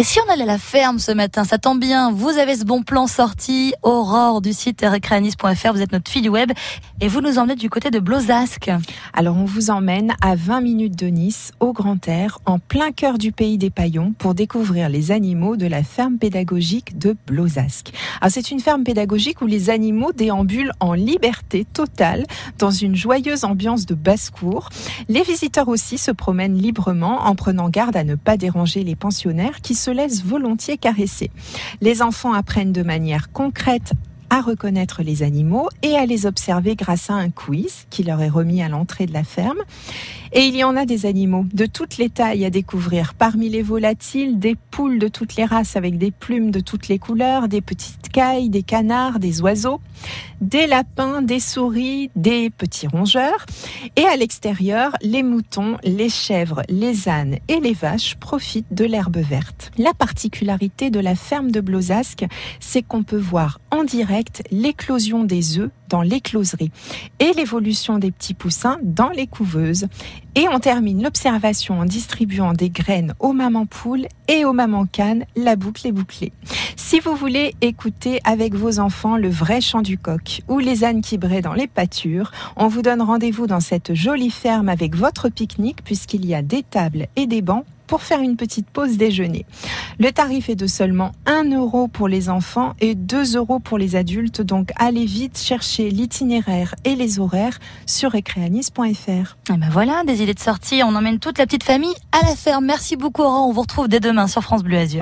Et si on allait à la ferme ce matin, ça tombe bien, vous avez ce bon plan sorti, Aurore du site recreanis.fr, vous êtes notre fille web et vous nous emmenez du côté de Blozasque. Alors on vous emmène à 20 minutes de Nice, au grand air, en plein cœur du pays des paillons, pour découvrir les animaux de la ferme pédagogique de Blozasque. Alors c'est une ferme pédagogique où les animaux déambulent en liberté totale, dans une joyeuse ambiance de basse-cour. Les visiteurs aussi se promènent librement en prenant garde à ne pas déranger les pensionnaires qui se laisse volontiers caresser. Les enfants apprennent de manière concrète à reconnaître les animaux et à les observer grâce à un quiz qui leur est remis à l'entrée de la ferme. Et il y en a des animaux de toutes les tailles à découvrir. Parmi les volatiles, des poules de toutes les races avec des plumes de toutes les couleurs, des petites cailles, des canards, des oiseaux, des lapins, des souris, des petits rongeurs. Et à l'extérieur, les moutons, les chèvres, les ânes et les vaches profitent de l'herbe verte. La particularité de la ferme de Blozasque, c'est qu'on peut voir en direct l'éclosion des œufs dans l'écloserie et l'évolution des petits poussins dans les couveuses. Et on termine l'observation en distribuant des graines aux mamans poules et aux mamans cannes. La boucle est bouclée. Si vous voulez écouter avec vos enfants le vrai chant du coq ou les ânes qui braient dans les pâtures, on vous donne rendez-vous dans cette jolie ferme avec votre pique-nique puisqu'il y a des tables et des bancs pour faire une petite pause déjeuner. Le tarif est de seulement 1 euro pour les enfants et 2 euros pour les adultes, donc allez vite chercher l'itinéraire et les horaires sur recreanis.fr. Et ben voilà, des idées de sortie, on emmène toute la petite famille à la ferme. Merci beaucoup Aurore, on vous retrouve dès demain sur France Bleu Azur.